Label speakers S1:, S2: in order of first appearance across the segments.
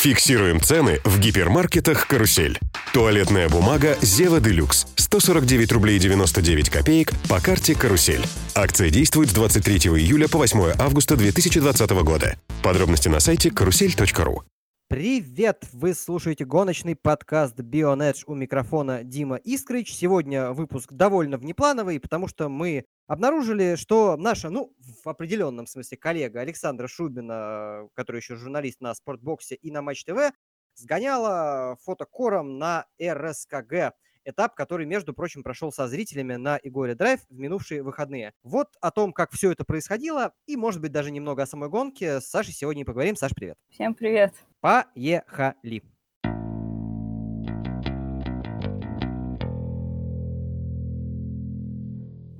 S1: Фиксируем цены в гипермаркетах «Карусель». Туалетная бумага «Зева Делюкс» 149 рублей 99 копеек по карте «Карусель». Акция действует с 23 июля по 8 августа 2020 года. Подробности на сайте карусель.ру.
S2: Привет! Вы слушаете гоночный подкаст Bionedge у микрофона Дима Искрич. Сегодня выпуск довольно внеплановый, потому что мы обнаружили, что наша, ну, в определенном смысле коллега Александра Шубина, который еще журналист на Спортбоксе и на Матч ТВ, сгоняла фотокором на РСКГ этап, который, между прочим, прошел со зрителями на Игоре Драйв в минувшие выходные. Вот о том, как все это происходило, и, может быть, даже немного о самой гонке с Сашей сегодня и поговорим. Саш, привет.
S3: Всем привет.
S2: Поехали.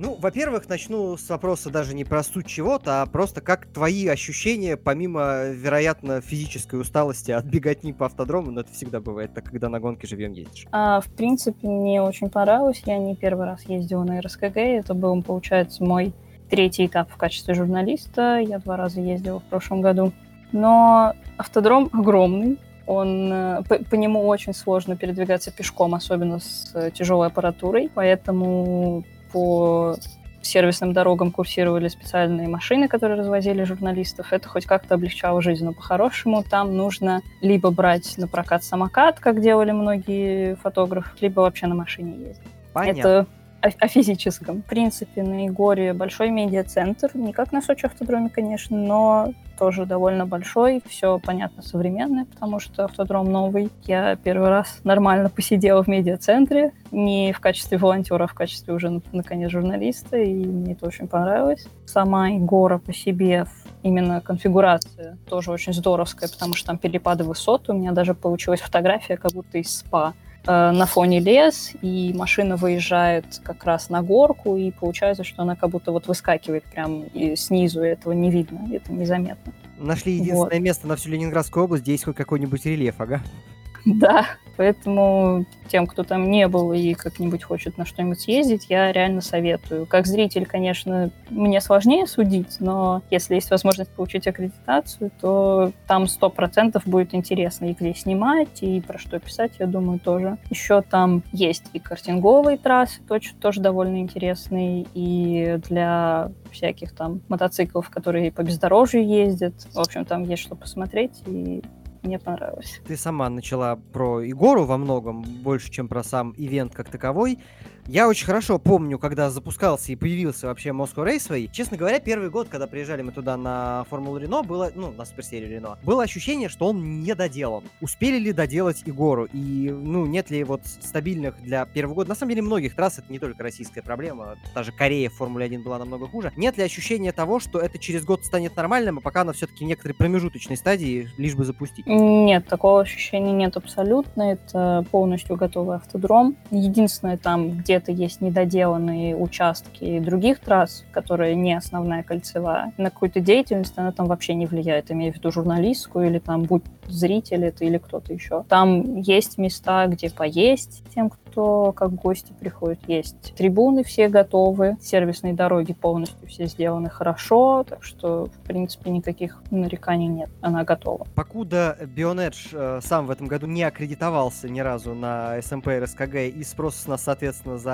S2: Ну, во-первых, начну с вопроса даже не про суть чего-то, а просто как твои ощущения, помимо, вероятно, физической усталости от беготни по автодрому, но это всегда бывает, так когда на гонке живем ездишь.
S3: А, в принципе, мне очень понравилось. Я не первый раз ездила на РСКГ. Это был, получается, мой третий этап в качестве журналиста. Я два раза ездила в прошлом году. Но автодром огромный. Он, э, по, по нему очень сложно передвигаться пешком, особенно с э, тяжелой аппаратурой. Поэтому по сервисным дорогам курсировали специальные машины, которые развозили журналистов. Это хоть как-то облегчало жизнь, но по-хорошему там нужно либо брать на прокат самокат, как делали многие фотографы, либо вообще на машине ездить.
S2: Понятно.
S3: Это о, физическом. В принципе, на Егоре большой медиацентр, не как на Сочи автодроме, конечно, но тоже довольно большой, все понятно современное, потому что автодром новый. Я первый раз нормально посидела в медиацентре, не в качестве волонтера, а в качестве уже, наконец, журналиста, и мне это очень понравилось. Сама Егора по себе именно конфигурация тоже очень здоровская, потому что там перепады высот. У меня даже получилась фотография как будто из спа на фоне лес, и машина выезжает как раз на горку, и получается, что она как будто вот выскакивает прям и снизу, и этого не видно, это незаметно.
S2: Нашли единственное вот. место на всю Ленинградскую область, где есть хоть какой-нибудь рельеф, ага.
S3: Да, поэтому тем, кто там не был и как-нибудь хочет на что-нибудь съездить, я реально советую. Как зритель, конечно, мне сложнее судить, но если есть возможность получить аккредитацию, то там сто процентов будет интересно и где снимать, и про что писать, я думаю, тоже. Еще там есть и картинговые трассы, тоже, тоже довольно интересные, и для всяких там мотоциклов, которые по бездорожью ездят. В общем, там есть что посмотреть, и мне понравилось.
S2: Ты сама начала про Егору во многом, больше, чем про сам ивент как таковой. Я очень хорошо помню, когда запускался и появился вообще Moscow Raceway. Честно говоря, первый год, когда приезжали мы туда на Формулу Рено, было, ну, на суперсерию Рено, было ощущение, что он не доделан. Успели ли доделать Егору? И, ну, нет ли вот стабильных для первого года? На самом деле, многих трасс это не только российская проблема. Та же Корея в Формуле 1 была намного хуже. Нет ли ощущения того, что это через год станет нормальным, а пока оно все-таки в некоторой промежуточной стадии, лишь бы запустить?
S3: Нет, такого ощущения нет абсолютно. Это полностью готовый автодром. Единственное, там, где где-то есть недоделанные участки других трасс, которые не основная кольцевая, на какую-то деятельность она там вообще не влияет, имею в виду журналистскую или там будь зритель это или кто-то еще. Там есть места, где поесть тем, кто как гости приходит. Есть трибуны все готовы, сервисные дороги полностью все сделаны хорошо, так что, в принципе, никаких нареканий нет. Она готова.
S2: Покуда Bionedge э, сам в этом году не аккредитовался ни разу на SMP и РСКГ, и спрос у нас, соответственно, за...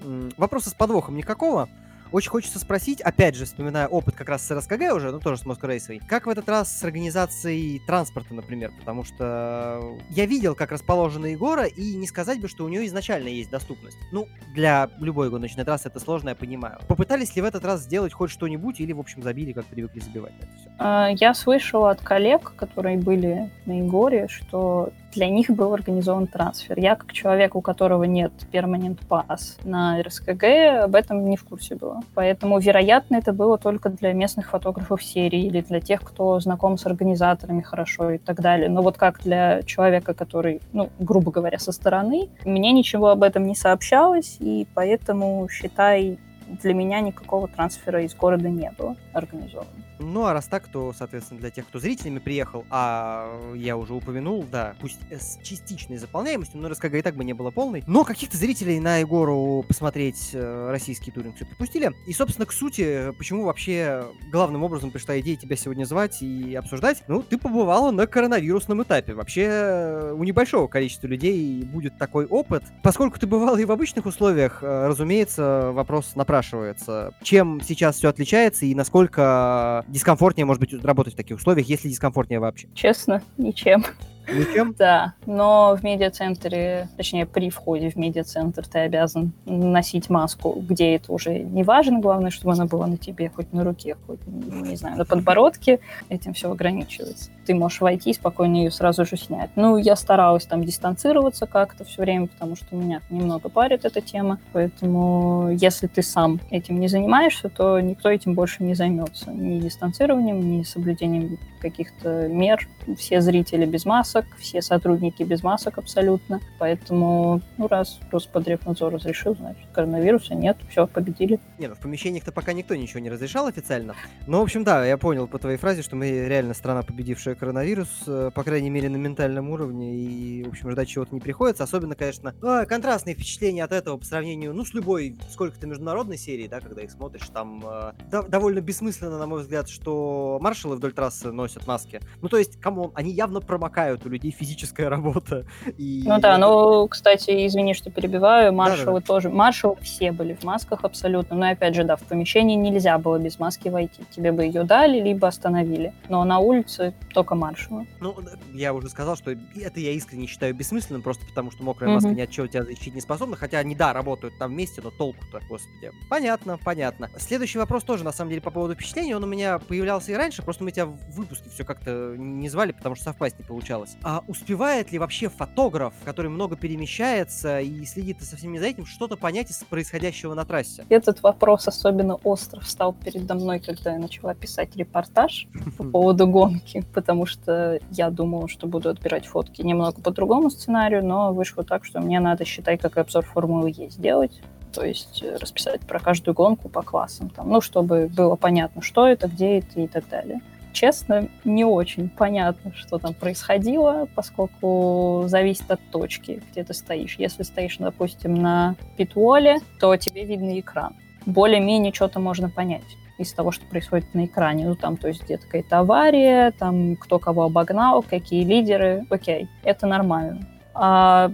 S2: М, вопроса с подвохом никакого, очень хочется спросить, опять же, вспоминая опыт как раз с РСКГ уже, ну тоже с Moscow Raceway, как в этот раз с организацией транспорта, например, потому что я видел, как расположена Егора, и не сказать бы, что у нее изначально есть доступность. Ну, для любой гоночной трассы это сложно, я понимаю. Попытались ли в этот раз сделать хоть что-нибудь, или, в общем, забили, как привыкли забивать это все?
S3: А, я слышала от коллег, которые были на Егоре, что для них был организован трансфер. Я, как человек, у которого нет перманент пас на РСКГ, об этом не в курсе была. Поэтому, вероятно, это было только для местных фотографов серии или для тех, кто знаком с организаторами хорошо и так далее. Но вот как для человека, который, ну, грубо говоря, со стороны, мне ничего об этом не сообщалось, и поэтому, считай, для меня никакого трансфера из города не было организовано.
S2: Ну, а раз так, то, соответственно, для тех, кто зрителями приехал, а я уже упомянул, да, пусть с частичной заполняемостью, но РСКГ и так бы не было полной, но каких-то зрителей на Егору посмотреть э, российский туринг все припустили. И, собственно, к сути, почему вообще главным образом пришла идея тебя сегодня звать и обсуждать? Ну, ты побывала на коронавирусном этапе. Вообще, у небольшого количества людей будет такой опыт. Поскольку ты бывала и в обычных условиях, э, разумеется, вопрос напрашивается. Чем сейчас все отличается и насколько дискомфортнее, может быть, работать в таких условиях, если дискомфортнее вообще?
S3: Честно, ничем.
S2: Ничем?
S3: Да, но в медиацентре, точнее, при входе в медиацентр ты обязан носить маску, где это уже не важно, главное, чтобы она была на тебе, хоть на руке, хоть, не знаю, на подбородке, этим все ограничивается. Ты можешь войти и спокойно ее сразу же снять. Ну, я старалась там дистанцироваться как-то все время, потому что меня немного парит эта тема, поэтому если ты сам этим не занимаешься, то никто этим больше не займется. Ни дистанцированием, ни соблюдением каких-то мер. Все зрители без масок, все сотрудники без масок абсолютно. Поэтому, ну, раз Роспотребнадзор разрешил, значит, коронавируса нет, все, победили.
S2: Не, ну в помещениях-то пока никто ничего не разрешал официально. Но, в общем, да, я понял по твоей фразе, что мы реально страна, победившая коронавирус, э, по крайней мере, на ментальном уровне, и, в общем, ждать чего-то не приходится. Особенно, конечно, э, контрастные впечатления от этого по сравнению, ну, с любой сколько-то международной серии, да, когда их смотришь, там э, довольно бессмысленно, на мой взгляд, что маршалы вдоль трассы носят маски. Ну, то есть, come on, они явно промокают, у людей физическая работа. И...
S3: Ну да, ну, кстати, извини, что перебиваю, маршалы Да-да-да. тоже, маршалы все были в масках абсолютно, но опять же, да, в помещении нельзя было без маски войти, тебе бы ее дали, либо остановили, но на улице только маршалы.
S2: Ну, я уже сказал, что это я искренне считаю бессмысленным, просто потому что мокрая маска ни от чего тебя защитить не способна, хотя они, да, работают там вместе, но толку-то, господи. Понятно, понятно. Следующий вопрос тоже, на самом деле, по поводу впечатлений, он у меня появлялся и раньше, просто мы тебя в выпуске все как-то не звали, потому что совпасть не получалось. А успевает ли вообще фотограф, который много перемещается и следит со всеми за этим, что-то понять из происходящего на трассе?
S3: Этот вопрос особенно остро встал передо мной, когда я начала писать репортаж по поводу гонки, потому что я думала, что буду отбирать фотки немного по другому сценарию, но вышло так, что мне надо, считай, как обзор Формулы Е сделать то есть э, расписать про каждую гонку по классам, там, ну, чтобы было понятно, что это, где это и так далее честно, не очень понятно, что там происходило, поскольку зависит от точки, где ты стоишь. Если стоишь, допустим, на питволе, то тебе видно экран. Более-менее что-то можно понять из того, что происходит на экране. Ну, там, то есть, где-то какая-то авария, там, кто кого обогнал, какие лидеры. Окей, это нормально. А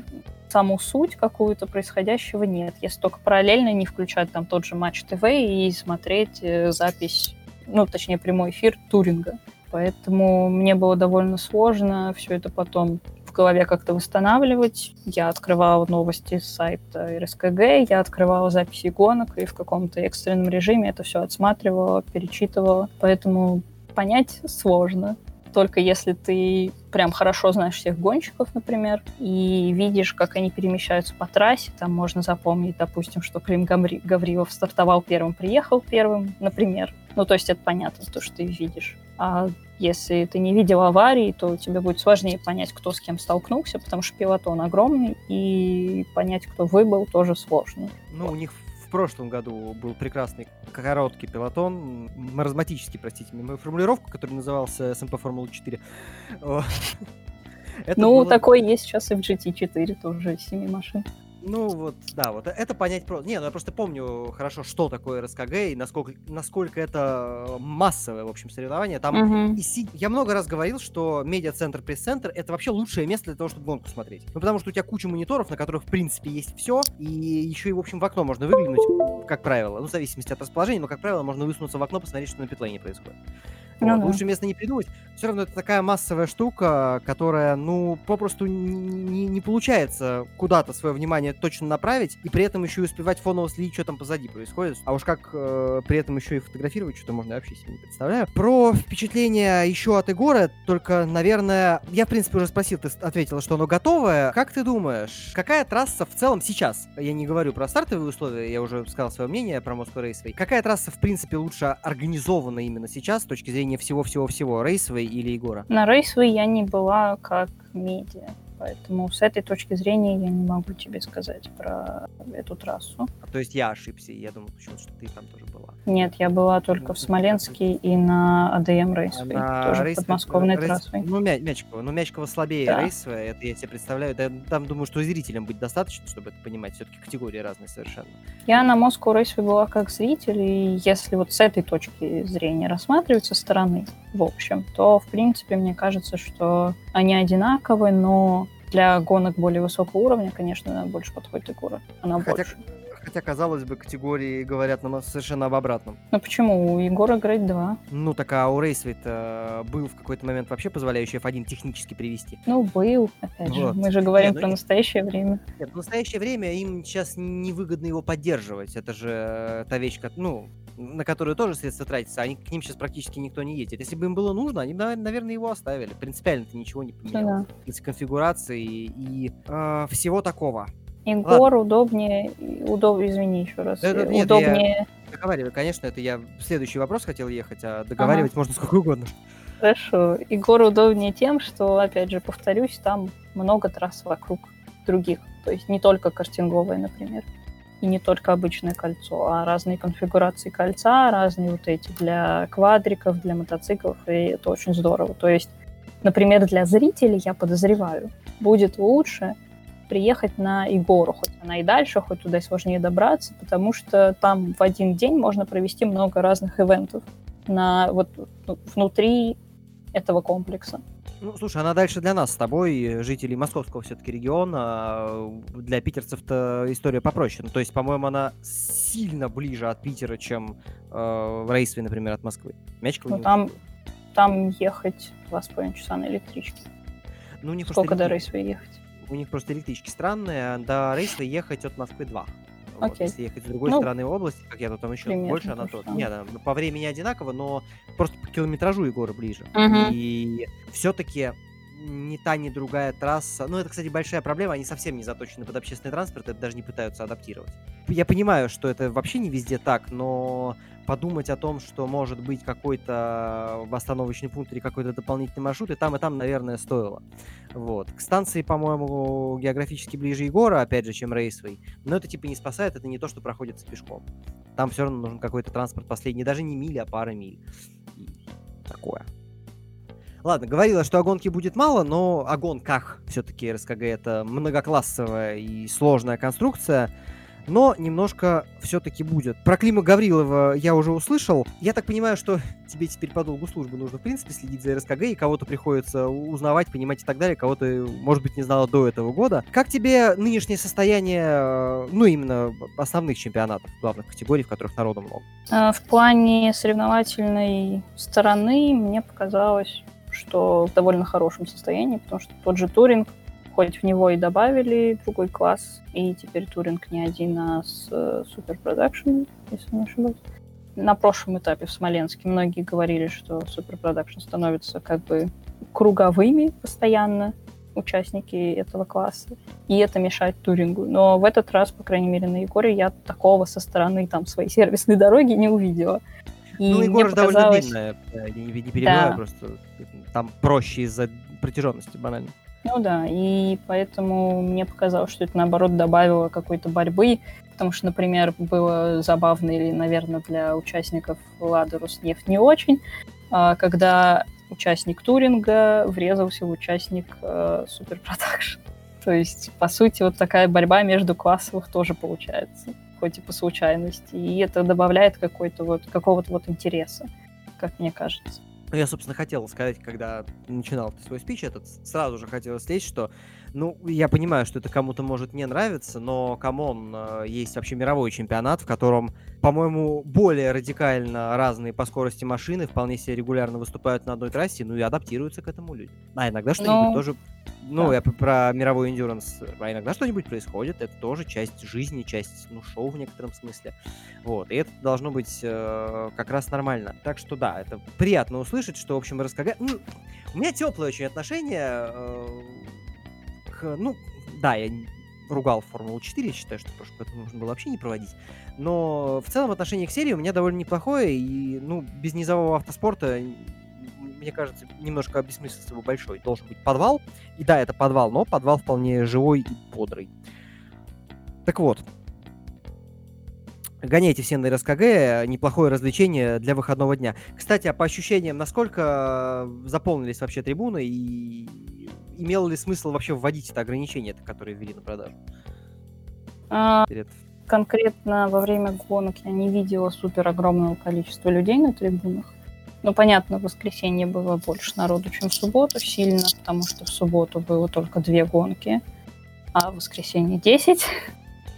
S3: саму суть какую-то происходящего нет. Если только параллельно не включать там тот же Матч ТВ и смотреть э, запись ну, точнее, прямой эфир Туринга. Поэтому мне было довольно сложно все это потом в голове как-то восстанавливать. Я открывала новости с сайта РСКГ, я открывала записи гонок и в каком-то экстренном режиме это все отсматривала, перечитывала. Поэтому понять сложно. Только если ты прям хорошо знаешь всех гонщиков, например, и видишь, как они перемещаются по трассе, там можно запомнить, допустим, что Клим Гаврилов стартовал первым, приехал первым, например. Ну, то есть это понятно, то, что ты видишь. А если ты не видел аварии, то тебе будет сложнее понять, кто с кем столкнулся, потому что пилотон огромный, и понять, кто выбыл, тоже сложно.
S2: Ну, у них прошлом году был прекрасный короткий пилотон, маразматический, простите мою формулировку, который назывался СМП Формула 4.
S3: ну, было... такой есть сейчас и в GT4 тоже, 7 машин.
S2: Ну вот, да, вот это понять просто. Не, ну я просто помню хорошо, что такое РСКГ и насколько, насколько это массовое, в общем, соревнование. Там uh-huh. и си... я много раз говорил, что медиа-центр, пресс-центр это вообще лучшее место для того, чтобы гонку смотреть. Ну потому что у тебя куча мониторов, на которых, в принципе, есть все, и еще и, в общем, в окно можно выглянуть, как правило. Ну, в зависимости от расположения, но, как правило, можно высунуться в окно, посмотреть, что на питлейне происходит. Ну, вот. Лучше место не придумать. Все равно это такая массовая штука, которая, ну, попросту не, не получается куда-то свое внимание точно направить, и при этом еще и успевать фоново следить, что там позади происходит. А уж как э, при этом еще и фотографировать, что-то можно вообще себе не представляю. Про впечатление еще от Егора, только, наверное, я, в принципе, уже спросил, ты ответила, что оно готовое. Как ты думаешь, какая трасса в целом сейчас? Я не говорю про стартовые условия, я уже сказал свое мнение про Moscow Raceway. Какая трасса, в принципе, лучше организована именно сейчас с точки зрения всего-всего-всего? Рейсовой или Егора?
S3: На Рейсовой я не была как медиа Поэтому с этой точки зрения я не могу тебе сказать про эту трассу.
S2: То есть я ошибся, я думал, почему-то, что ты там тоже была.
S3: Нет, я была только в Смоленске и на АДМ рейсовой,
S2: На
S3: тоже
S2: рейс-
S3: подмосковной
S2: рейс-
S3: трассой.
S2: Ну, Мя- Мячикова. Ну, Мячикова слабее
S3: Да.
S2: рейсовая, это я себе представляю. Да, там, думаю, что зрителям быть достаточно, чтобы это понимать. Все-таки категории разные совершенно.
S3: Я на Moscow Raceway была как зритель, и если вот с этой точки зрения рассматривать со стороны, в общем, то, в принципе, мне кажется, что они одинаковые, но для гонок более высокого уровня, конечно, больше подходит Егора. Она
S2: Хотя,
S3: больше.
S2: хотя, казалось бы, категории говорят нам совершенно об обратном.
S3: Ну почему? У Егора Грейд 2.
S2: Ну, так а у рейсвей был в какой-то момент вообще позволяющий F1 технически привести.
S3: Ну, был, опять же.
S2: Вот.
S3: Мы же говорим
S2: Не, ну
S3: про настоящее время.
S2: Нет, в настоящее время им сейчас невыгодно его поддерживать. Это же э, та вещь, как, ну, на которую тоже средства тратятся. Они, к ним сейчас практически никто не едет. Если бы им было нужно, они бы, наверное, его оставили. Принципиально-то ничего не поменялось. Из конфигурации и э, всего такого.
S3: Егор удобнее, удоб... извини еще раз,
S2: Да, да,
S3: э,
S2: нет, я-
S3: удобнее,
S2: Договаривай, конечно, это я в следующий вопрос хотел ехать, а договаривать можно сколько угодно.
S3: хорошо, Егор удобнее тем, что, опять же, повторюсь, там много трасс вокруг других, то есть не только картинговые, например, и не только обычное кольцо, а разные конфигурации кольца, разные вот эти для квадриков, для мотоциклов, и это очень здорово. То есть, например, для зрителей, я подозреваю, будет лучше приехать на Игору, хоть она и дальше, хоть туда сложнее добраться, потому что там в один день можно провести много разных ивентов на вот ну, внутри этого комплекса.
S2: Ну, слушай, она дальше для нас с тобой, жителей московского все-таки региона. Для питерцев-то история попроще. Ну, то есть, по-моему, она сильно ближе от Питера, чем э, в Рейсве, например, от Москвы. Мячикова
S3: Ну,
S2: не
S3: там, там ехать два с половиной часа на электричке.
S2: Ну, просто
S3: Сколько до
S2: электри-
S3: Рейсвей ехать?
S2: У них просто электрички странные. а До Рейсве ехать от Москвы 2. Вот, если ехать с другой
S3: Ну,
S2: стороны области, как я тут там еще
S3: примерно
S2: больше,
S3: то
S2: она то. Нет, она по времени одинаково, но просто по километражу Егора ближе.
S3: Мгм.
S2: И все-таки ни та, ни другая трасса. Ну, это, кстати, большая проблема. Они совсем не заточены под общественный транспорт, это даже не пытаются адаптировать. Я понимаю, что это вообще не везде так, но подумать о том, что может быть какой-то восстановочный пункт или какой-то дополнительный маршрут, и там, и там, наверное, стоило. Вот. К станции, по-моему, географически ближе Егора, опять же, чем Рейсвей. Но это типа не спасает, это не то, что проходится пешком. Там все равно нужен какой-то транспорт последний, даже не мили, а пара миль. И такое. Ладно, говорила, что о гонке будет мало, но о гонках все-таки РСКГ это многоклассовая и сложная конструкция. Но немножко все-таки будет. Про Клима Гаврилова я уже услышал. Я так понимаю, что тебе теперь по долгу службы нужно, в принципе, следить за РСКГ, и кого-то приходится узнавать, понимать и так далее, кого ты, может быть, не знала до этого года. Как тебе нынешнее состояние, э, ну, именно основных чемпионатов, главных категорий, в которых народу много?
S3: А, В плане соревновательной стороны мне показалось, что в довольно хорошем состоянии, потому что тот же туринг, хоть в него и добавили другой класс, и теперь туринг не один, а с э, Super Production, если не ошибаюсь. На прошлом этапе в Смоленске многие говорили, что Super Production становится как бы круговыми постоянно участники этого класса, и это мешает турингу. Но в этот раз, по крайней мере, на Егоре я такого со стороны там своей сервисной дороги не увидела. И
S2: ну, Егор же довольно
S3: показалось-
S2: длинная, э, я не, не перебиваю,
S3: Да.
S2: просто там проще из-за протяженности, банально.
S3: Ну да, и поэтому мне показалось, что это наоборот добавило какой-то борьбы, потому что, например, было забавно или, наверное, для участников Лада Роснефть не очень, а, когда участник Touring а врезался в участник э, Super Production. То есть, по сути, вот такая борьба между классовых тоже получается, хоть и по случайности. И это добавляет какой-то вот, какого-то вот интереса, как мне кажется.
S2: Ну, я, собственно, хотел сказать, когда начинал свой спич этот, сразу же хотел слезть, что, ну, я понимаю, что это кому-то может не нравиться, но, come on, э, есть вообще мировой чемпионат, в котором, по-моему, более радикально разные по скорости машины вполне себе регулярно выступают на одной трассе, ну и адаптируются к этому люди. А иногда что-нибудь
S3: Ну,
S2: тоже... Ну,
S3: да.
S2: я про мировой endurance. А иногда что-нибудь происходит, это тоже часть жизни, часть, ну, шоу в некотором смысле. Вот, и это должно быть э, как раз нормально. Так что да, это приятно услышать, что, в общем, РСКГ... Ну, у меня теплое очень отношение э, к... Ну, да, я ругал Формулу-4, считаю, что прошлый год нужно было вообще не проводить. Но в целом отношение к серии у меня довольно неплохое, и, ну, без низового автоспорта мне кажется, немножко обесмыслился его большой. Должен быть подвал. И да, это подвал, но подвал вполне живой и бодрый. Так вот, гоняйте все на РСКГ, неплохое развлечение для выходного дня. Кстати, а по ощущениям, насколько заполнились вообще трибуны и имело ли смысл вообще вводить это ограничение, которое ввели на продажу?
S3: А. Конкретно во время гонок я не видела супер огромного количества людей на трибунах. Ну, понятно, в воскресенье было больше народу, чем в субботу, сильно, потому что в субботу было только две гонки, а в воскресенье 10.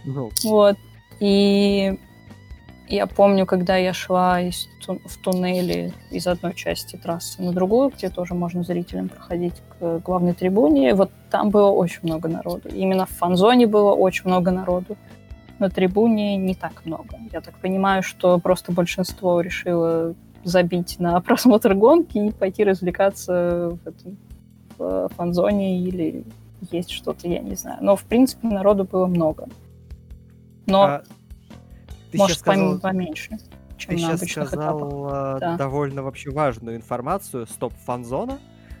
S3: Ну. Вот. И я помню, когда я шла из, в туннеле из одной части трассы на другую, где тоже можно зрителям проходить к главной трибуне, вот там было очень много народу. Именно в фан-зоне было очень много народу. На трибуне не так много. Я так понимаю, что просто большинство решило забить на просмотр гонки и пойти развлекаться в, этом, в фан-зоне или есть что-то, я не знаю. Но, в принципе, народу было много. Но а ты может, сказал... поменьше.
S2: Чем ты сейчас сказал этапах. да. довольно вообще важную информацию. Стоп, фан-зона?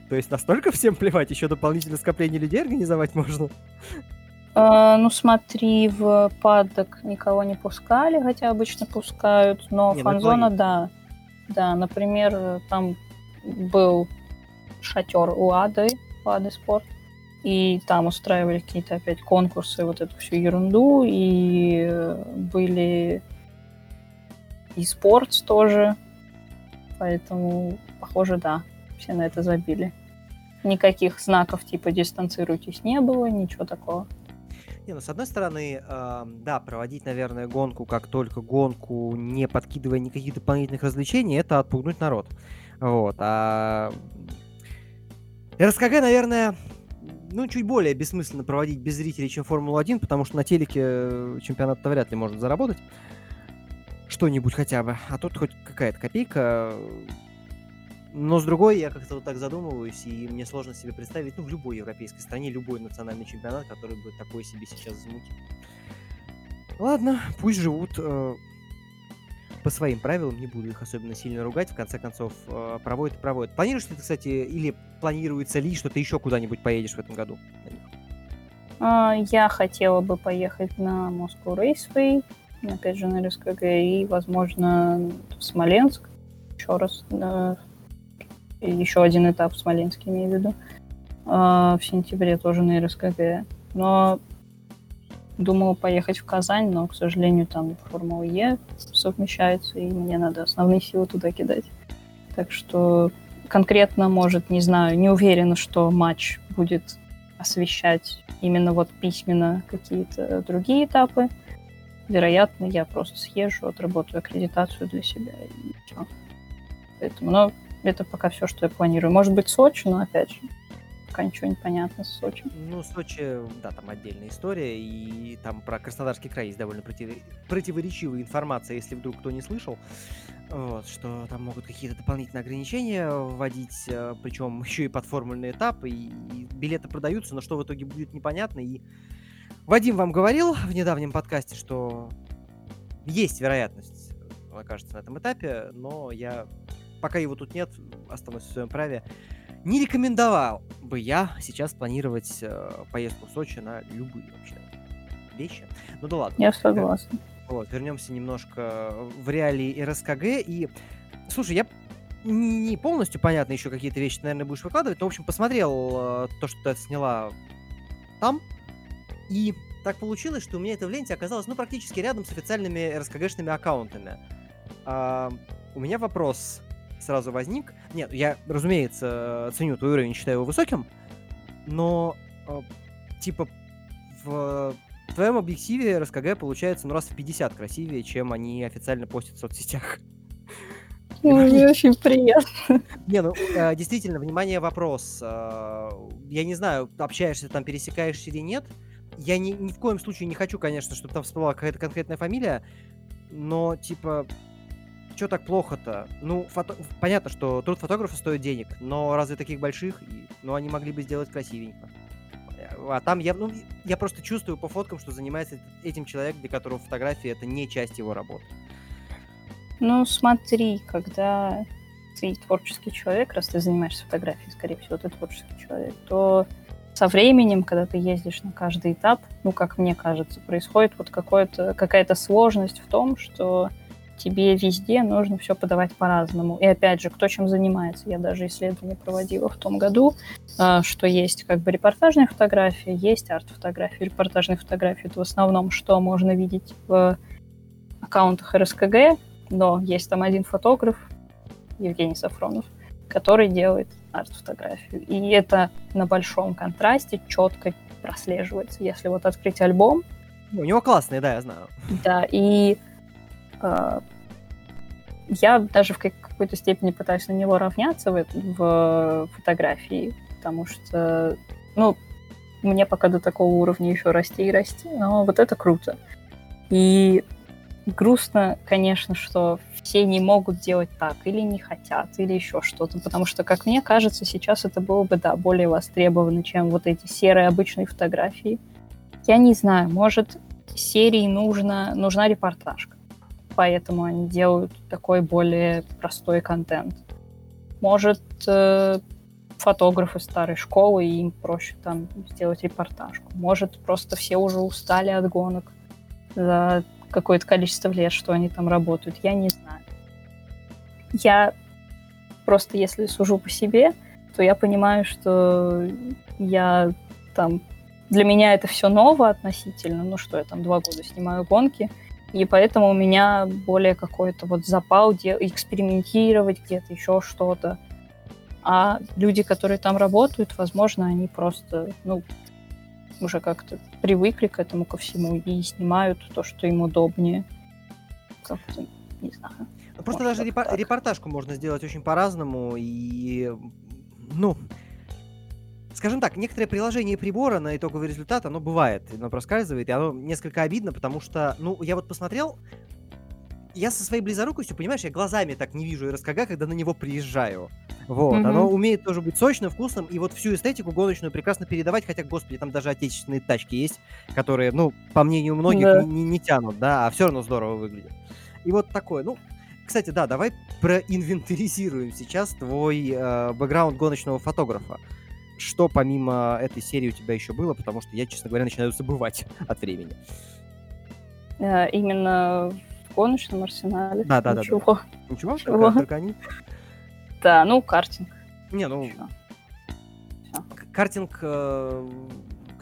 S2: То есть настолько всем плевать, еще дополнительное скопление людей организовать можно?
S3: Uh, ну, смотри, в падок никого не пускали, хотя обычно пускают, но не, ну, фан-зона, да. Да, например, там был шатер у Ады, у Ады Спорт, и там устраивали какие-то опять конкурсы, вот эту всю ерунду, и были и спортс тоже, поэтому, похоже, да, все на это забили. Никаких знаков типа «дистанцируйтесь» не было, ничего такого.
S2: Не, ну, с одной стороны, э, да, проводить, наверное, гонку, как только гонку, не подкидывая никаких дополнительных развлечений, это отпугнуть народ. Вот, а... РСКГ, наверное, ну, чуть более бессмысленно проводить без зрителей, чем Формулу-1, потому что на телеке э, чемпионат вряд ли может заработать что-нибудь хотя бы. А тут хоть какая-то копейка. Но с другой, я как-то вот так задумываюсь, и мне сложно себе представить, ну, в любой европейской стране, любой национальный чемпионат, который бы такой себе сейчас замутил. Ладно, пусть живут э, по своим правилам, не буду их особенно сильно ругать, в конце концов, э, проводят и проводят. Планируешь ли ты, кстати, или планируется ли, что ты еще куда-нибудь поедешь в этом году?
S3: А, я хотела бы поехать на Moscow Raceway, опять же на РСКГ, и, возможно, в Смоленск еще раз. Еще один этап в Смоленске, имею в виду. А, в сентябре тоже на РСКГ. Но Думала поехать в Казань, но, к сожалению, там Формула Е совмещается, и мне надо основные силы туда кидать. Так что конкретно, может, не знаю, не уверена, что матч будет освещать именно вот письменно какие-то другие этапы. Вероятно, я просто съезжу, отработаю аккредитацию для себя и все. Поэтому, но это пока все, что я планирую. Может быть, Сочи, но опять же, пока ничего не понятно с Сочи.
S2: Ну, Сочи, да, там отдельная история, и там про Краснодарский край есть довольно против... противоречивая информация, если вдруг кто не слышал. Вот, что там могут какие-то дополнительные ограничения вводить, э, причем еще и под формульный этап, и, и билеты продаются, но что в итоге будет непонятно. И Вадим вам говорил в недавнем подкасте, что есть вероятность окажется на этом этапе, но я пока его тут нет, останусь в своем праве не рекомендовал бы я сейчас планировать э, поездку в Сочи на любые вообще вещи. Ну да ладно.
S3: Я согласна.
S2: Вот, вернемся немножко в реалии РСКГ. И, слушай, я не полностью понятно еще какие-то вещи, наверное, будешь выкладывать, но, в общем, посмотрел э, то, что ты сняла там, и так получилось, что у меня это в ленте оказалось, ну, практически рядом с официальными РСКГшными аккаунтами. А, у меня вопрос сразу возник. Нет, я, разумеется, ценю твой уровень, считаю его высоким, но э, типа в твоем объективе РСКГ получается ну раз в 50 красивее, чем они официально постят в соцсетях.
S3: Ну, мне очень приятно.
S2: Не, ну, э, действительно, внимание, вопрос. Э, я не знаю, общаешься там, пересекаешься или нет. Я ни, ни в коем случае не хочу, конечно, чтобы там всплыла какая-то конкретная фамилия, но, типа, что так плохо-то? Ну, фото... понятно, что труд фотографа стоит денег, но разве таких больших? Ну, они могли бы сделать красивенько. А там я, ну, я просто чувствую по фоткам, что занимается этим человек, для которого фотография это не часть его работы.
S3: Ну, смотри, когда ты творческий человек, раз ты занимаешься фотографией, скорее всего, ты творческий человек, то со временем, когда ты ездишь на каждый этап, ну, как мне кажется, происходит вот какая-то сложность в том, что тебе везде нужно все подавать по-разному. И опять же, кто чем занимается. Я даже исследование проводила в том году, а, что есть как бы репортажная фотография, есть арт-фотография. Репортажная фотография — это в основном, что можно видеть в аккаунтах РСКГ, но есть там один фотограф, Евгений Сафронов, который делает арт-фотографию. И это на большом контрасте четко прослеживается. Если вот открыть альбом...
S2: У него классный, да, я знаю.
S3: Да, и я даже в какой-то степени пытаюсь на него равняться в, в фотографии, потому что, ну, мне пока до такого уровня еще расти и расти, но вот это круто. И грустно, конечно, что все не могут делать так, или не хотят, или еще что-то, потому что, как мне кажется, сейчас это было бы, да, более востребовано, чем вот эти серые обычные фотографии. Я не знаю, может, серии нужна, нужна репортажка, поэтому они делают такой более простой контент. Может, э, фотографы старой школы, и им проще там сделать репортажку. Может, просто все уже устали от гонок за какое-то количество лет, что они там работают, я не знаю. Я просто, если сужу по себе, то я понимаю, что я там... Для меня это все ново относительно. Ну что, я там два года снимаю гонки, и поэтому у меня более какой-то вот запал де- экспериментировать где-то, еще что-то. А люди, которые там работают, возможно, они просто, ну, уже как-то привыкли к этому ко всему и снимают то, что им удобнее. Как-то, не знаю.
S2: Просто даже репор- репортажку можно сделать очень по-разному и, ну, скажем так, некоторые приложения прибора на итоговый результат, оно бывает, оно проскальзывает, и оно несколько обидно, потому что, ну, я вот посмотрел, я со своей близорукостью, понимаешь, я глазами так не вижу РСКГ, когда на него приезжаю. Вот, mm-hmm. оно умеет тоже быть сочным, вкусным, и вот всю эстетику гоночную прекрасно передавать, хотя, господи, там даже отечественные тачки есть, которые, ну, по мнению многих, да. не, не тянут, да, а все равно здорово выглядят. И вот такое, ну, кстати, да, давай проинвентаризируем сейчас твой э, бэкграунд гоночного фотографа. Что помимо этой серии у тебя еще было, потому что я, честно говоря, начинаю забывать от времени.
S3: Э, именно в гоночном арсенале?
S2: Да, да,
S3: Ничего.
S2: да. да. Ничего? Ничего? Только, только они?
S3: Да, ну, картинг.
S2: Не, ну... Картинг, э,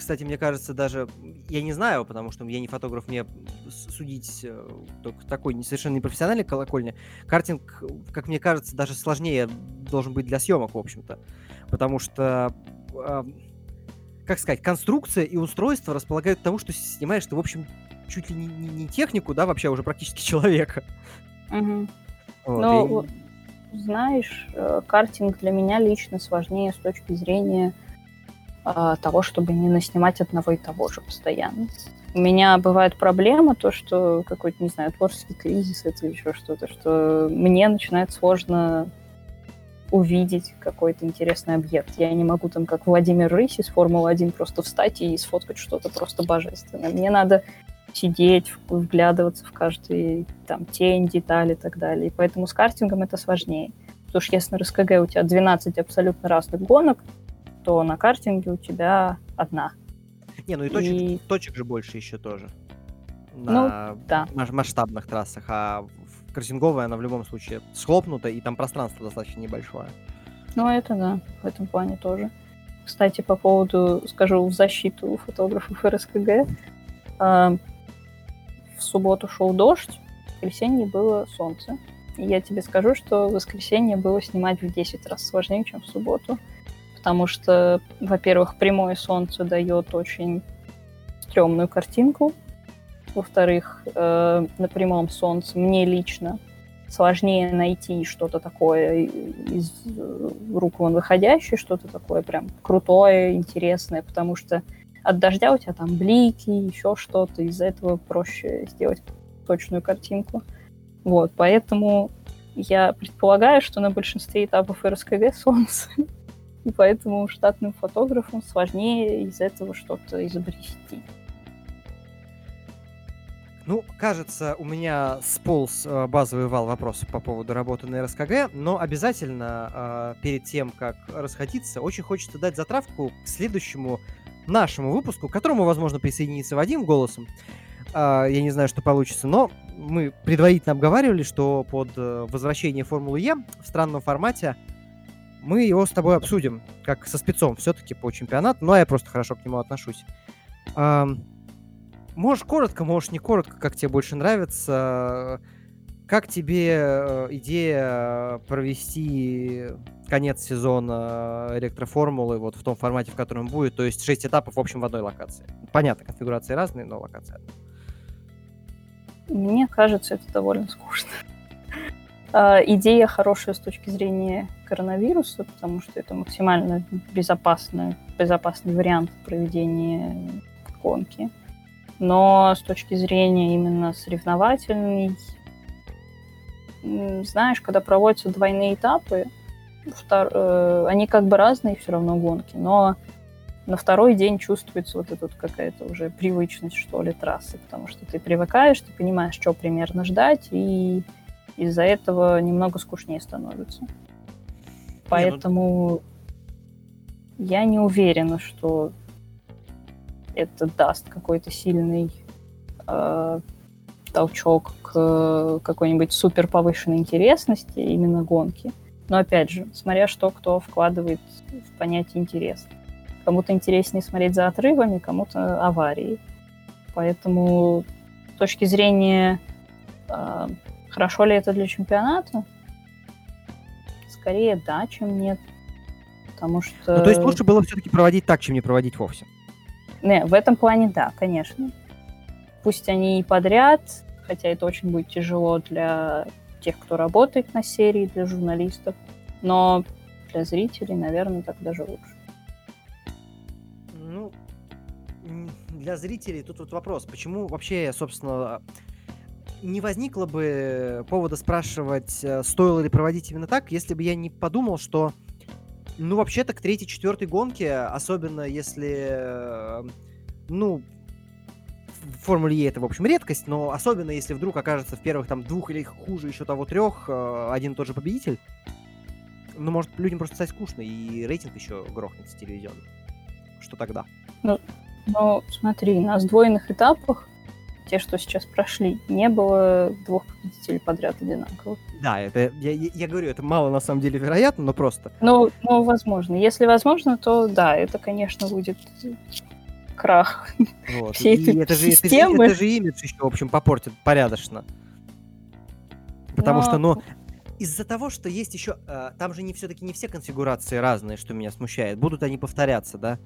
S2: кстати, мне кажется, даже... Я не знаю, потому что я не фотограф, мне судить э, только такой не совершенно непрофессиональной колокольни. Картинг, как мне кажется, даже сложнее должен быть для съемок, в общем-то. Потому что э, как сказать, конструкция и устройство располагают к тому, что снимаешь ты, в общем, чуть ли не, не технику, да, вообще уже практически человека.
S3: Угу. Вот, ну, и знаешь, э, картинг для меня лично сложнее с точки зрения того, чтобы не наснимать одного и того же постоянно. У меня бывает проблема, то, что какой-то, не знаю, творческий кризис это еще что-то, что мне начинает сложно увидеть какой-то интересный объект. Я не могу там, как Владимир Рысь из Формулы-1, просто встать и сфоткать что-то просто божественное. Мне надо сидеть, вглядываться в каждый там тень, детали и так далее. И поэтому с картингом это сложнее. Потому что если на РСКГ у тебя 12 абсолютно разных гонок, то на картинге у тебя одна.
S2: Не, ну и точек, и... точек же больше еще тоже. На ну, да. масштабных трассах. А в картинговой она в любом случае схлопнута, и там пространство достаточно небольшое.
S3: Ну, это да, в этом плане тоже. Кстати, по поводу, скажу, в защиту фотографов РСКГ, а, в субботу шел дождь, в воскресенье было солнце. И я тебе скажу, что в воскресенье было снимать в 10 раз сложнее, чем в субботу. Потому что, во-первых, прямое солнце дает очень стрёмную картинку. Во-вторых, э, на прямом солнце мне лично сложнее найти что-то такое из рук вон выходящее, что-то такое прям крутое, интересное, потому что от дождя у тебя там блики, еще что-то, из-за этого проще сделать точную картинку. Вот, поэтому я предполагаю, что на большинстве этапов РСКГ солнце, и поэтому штатным фотографам сложнее из этого что-то изобрести.
S2: Ну, кажется, у меня сполз э, базовый вал вопросов по поводу работы на РСКГ, но обязательно э, перед тем, как расходиться, очень хочется дать затравку к следующему нашему выпуску, к которому, возможно, присоединится Вадим голосом. Э, я не знаю, что получится, но мы предварительно обговаривали, что под возвращение Формулы Е в странном формате мы его с тобой обсудим, как со спецом все-таки по чемпионату, а я просто хорошо к нему отношусь. Можешь коротко, можешь не коротко, как тебе больше нравится. Как тебе э, идея провести конец сезона электроформулы вот в том формате, в котором будет, то есть 6 этапов, в общем, в одной локации? Понятно, конфигурации разные, но локация
S3: Мне кажется, это довольно скучно. А, идея хорошая с точки зрения коронавируса, потому что это максимально безопасный, безопасный вариант проведения гонки. Но с точки зрения именно соревновательной, знаешь, когда проводятся двойные этапы, втор... э, они как бы разные все равно гонки, но на второй день чувствуется вот эта какая-то уже привычность, что ли, трассы, потому что ты привыкаешь, ты понимаешь, что примерно ждать, и из-за этого немного скучнее становится. Поэтому не, ну... я не уверена, что это даст какой-то сильный э, толчок к какой-нибудь супер повышенной интересности именно гонки. Но опять же, смотря что кто вкладывает в понятие интерес. Кому-то интереснее смотреть за отрывами, кому-то аварии. Поэтому с точки зрения э, хорошо ли это для чемпионата, скорее да, чем нет. Потому что...
S2: Ну, то есть лучше было все-таки проводить так, чем не проводить вовсе.
S3: Не, в этом плане да, конечно. Пусть они и подряд, хотя это очень будет тяжело для тех, кто работает на серии, для журналистов, но для зрителей, наверное, так даже лучше.
S2: Ну, для зрителей тут вот вопрос, почему вообще, собственно, не возникло бы повода спрашивать, э, стоило ли проводить именно так, если бы я не подумал, что ну, вообще-то к третьей, четвертой гонке, особенно если, э, ну, в Формуле Е это, в общем, редкость, но особенно если вдруг окажется в первых там двух или хуже еще того трех э, один и тот же победитель, ну, может, людям просто стать скучно, и рейтинг еще грохнется телевизионный. Что тогда?
S3: Ну, ну, смотри, на сдвоенных этапах те, что сейчас прошли, не было двух победителей подряд одинаковых.
S2: Да, это я, я говорю, это мало на самом деле вероятно, но просто.
S3: Ну, ну, возможно. Если возможно, то да, это, конечно, будет крах вот. всей
S2: этой это же, системы. Это это же имидж еще, в общем, попортит порядочно. Потому но... что, ну, из-за того, что есть еще... Э, там же не все-таки не все конфигурации разные, что меня смущает. Будут они повторяться, да?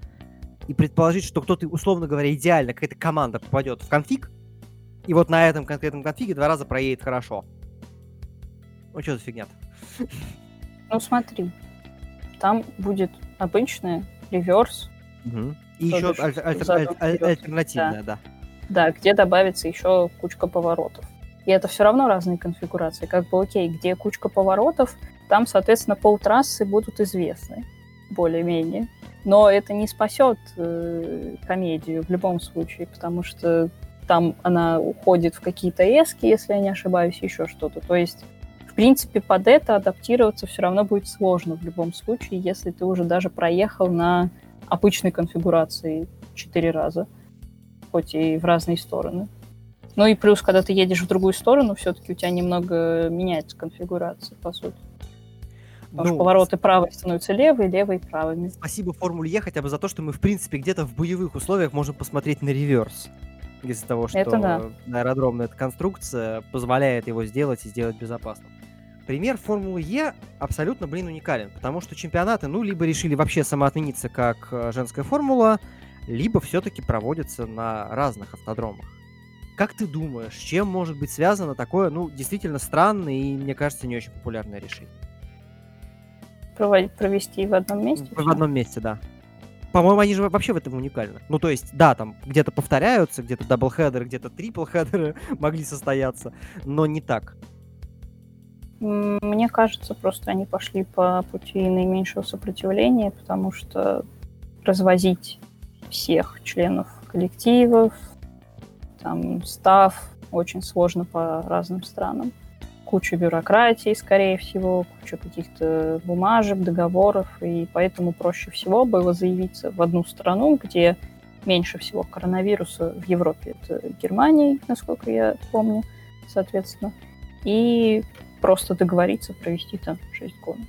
S2: И предположить, что кто-то, условно говоря, идеально, какая-то команда попадет в конфиг, и вот на этом конкретном конфиге два раза проедет хорошо. Ну, что за фигня-то?
S3: Ну, смотри. Там будет обычный реверс.
S2: Угу. И еще аль- аль- аль- альтернативная, да. да.
S3: Да, где добавится еще кучка поворотов. И это все равно разные конфигурации. Как бы окей, где кучка поворотов, там, соответственно, полтрассы будут известны более-менее. Но это не спасет э, комедию в любом случае, потому что там она уходит в какие-то эски, если я не ошибаюсь, еще что-то. То есть, в принципе, под это адаптироваться все равно будет сложно в любом случае, если ты уже даже проехал на обычной конфигурации четыре раза, хоть и в разные стороны. Ну и плюс, когда ты едешь в другую сторону, все-таки у тебя немного меняется конфигурация, по сути. Потому ну, что повороты правой становятся левой, левой правыми.
S2: Спасибо Формуле Е хотя бы за то, что мы, в принципе, где-то в боевых условиях можем посмотреть на реверс из-за того, что это да. аэродромная конструкция позволяет его сделать и сделать безопасным. Пример Формулы Е абсолютно, блин, уникален, потому что чемпионаты, ну, либо решили вообще самоотмениться как э, женская формула, либо все-таки проводятся на разных автодромах. Как ты думаешь, чем может быть связано такое, ну, действительно странное и, мне кажется, не очень популярное решение?
S3: Провести в одном месте?
S2: В одном месте, да. По-моему, они же вообще в этом уникальны. Ну, то есть, да, там где-то повторяются, где-то double-header ы, где-то triple-header ы могли состояться, но не так.
S3: Мне кажется, просто они пошли по пути наименьшего сопротивления, потому что развозить всех членов коллективов, там, staff, очень сложно по разным странам. Куча бюрократии, скорее всего, куча каких-то бумажек, договоров, и поэтому проще всего было заявиться в одну страну, где меньше всего коронавируса в Европе. Это Германия, насколько я помню, соответственно. И просто договориться провести там 6 гонок.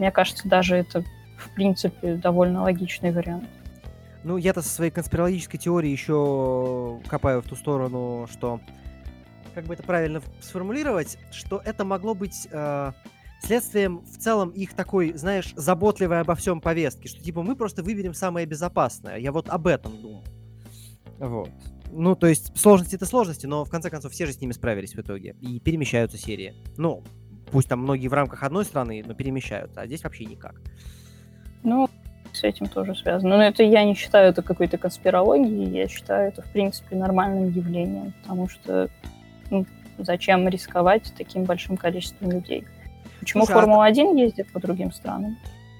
S3: Мне кажется, даже это, в принципе, довольно логичный вариант.
S2: Ну, я-то со своей конспирологической теорией еще копаю в ту сторону, что, как бы это правильно сформулировать, что это могло быть э, следствием в целом их такой, знаешь, заботливой обо всем повестки, что типа мы просто выберем самое безопасное. Я вот об этом думал. Вот. Ну, то есть сложности это сложности, но в конце концов все же с ними справились в итоге. И перемещаются серии. Ну, пусть там многие в рамках одной страны, но перемещаются, а здесь вообще никак.
S3: Ну, с этим тоже связано. Но это я не считаю это какой-то конспирологией, я считаю это, в принципе, нормальным явлением, потому что ну, зачем рисковать таким большим количеством людей? Почему Слушай, а Формула-1 ездит по другим странам?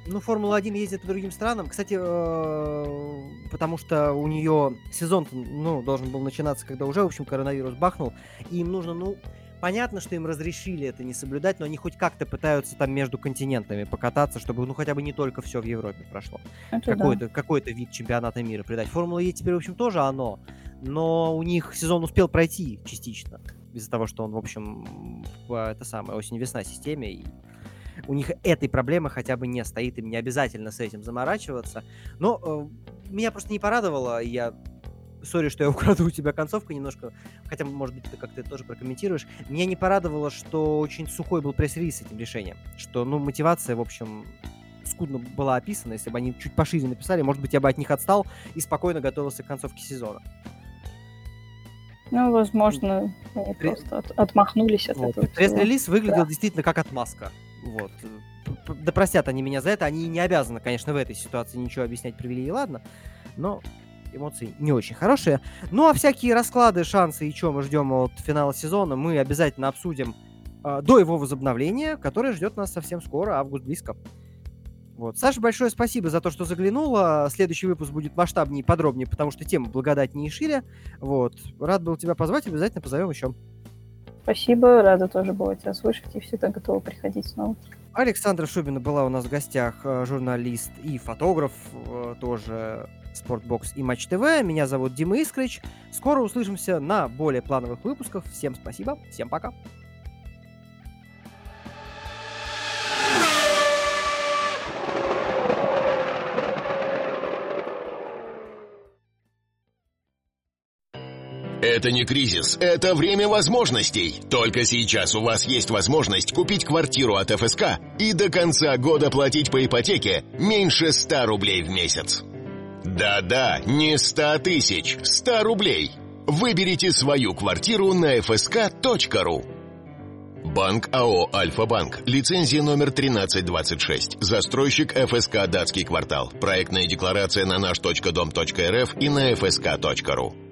S2: Ну, Формула-1 ездит по другим странам. Кстати, э, потому что у нее сезон ну, должен был начинаться, когда уже, в общем, коронавирус бахнул. И им нужно, ну, понятно, что им разрешили это не соблюдать, но они хоть как-то пытаются там между континентами покататься, чтобы, ну, хотя бы не только все в Европе прошло. какой-то, да. какой-то вид чемпионата мира придать. Формула Е теперь, в общем, тоже оно, но у них сезон успел пройти частично из-за того, что он, в общем, в это самое осень-весна системе, и у них этой проблемы хотя бы не стоит, им не обязательно с этим заморачиваться. Но э, меня просто не порадовало, я сори, что я украду у тебя концовку немножко, хотя, может быть, ты как-то тоже прокомментируешь. Меня не порадовало, что очень сухой был пресс-релиз с этим решением. Что, ну, мотивация, в общем, скудно была описана. Если бы они чуть пошире написали, может быть, я бы от них отстал и спокойно готовился к концовке сезона.
S3: Ну, возможно, они При... просто от, отмахнулись от вот. этого.
S2: Пресс-релиз выглядел да. действительно как отмазка. Вот. Да простят они меня за это, они не обязаны, конечно, в этой ситуации ничего объяснять привели, и ладно. Но эмоции не очень хорошие. Ну а всякие расклады, шансы и что мы ждем от финала сезона, мы обязательно обсудим э, до его возобновления, которое ждет нас совсем скоро, август близко. Вот. Саша, большое спасибо за то, что заглянула. Следующий выпуск будет масштабнее и подробнее, потому что тема благодатнее и шире. Вот. Рад был тебя позвать, обязательно позовем еще.
S3: Спасибо, рада тоже была тебя слышать и всегда готова приходить снова.
S2: Александра Шубина была у нас в гостях, э, журналист и фотограф, э, тоже Спортбокс и Матч ТВ. Меня зовут Дима Искрич. Скоро услышимся на более плановых выпусках. Всем спасибо, всем пока.
S4: Это не кризис, это время возможностей. Только сейчас у вас есть возможность купить квартиру от ФСК и до конца года платить по ипотеке меньше 100 рублей в месяц. Да-да, не 100 тысяч, 100 рублей. Выберите свою квартиру на fsk.ru. Банк АО «Альфа-Банк». Лицензия номер 1326. Застройщик ФСК «Датский квартал». Проектная декларация на наш.дом.рф и на fsk.ru.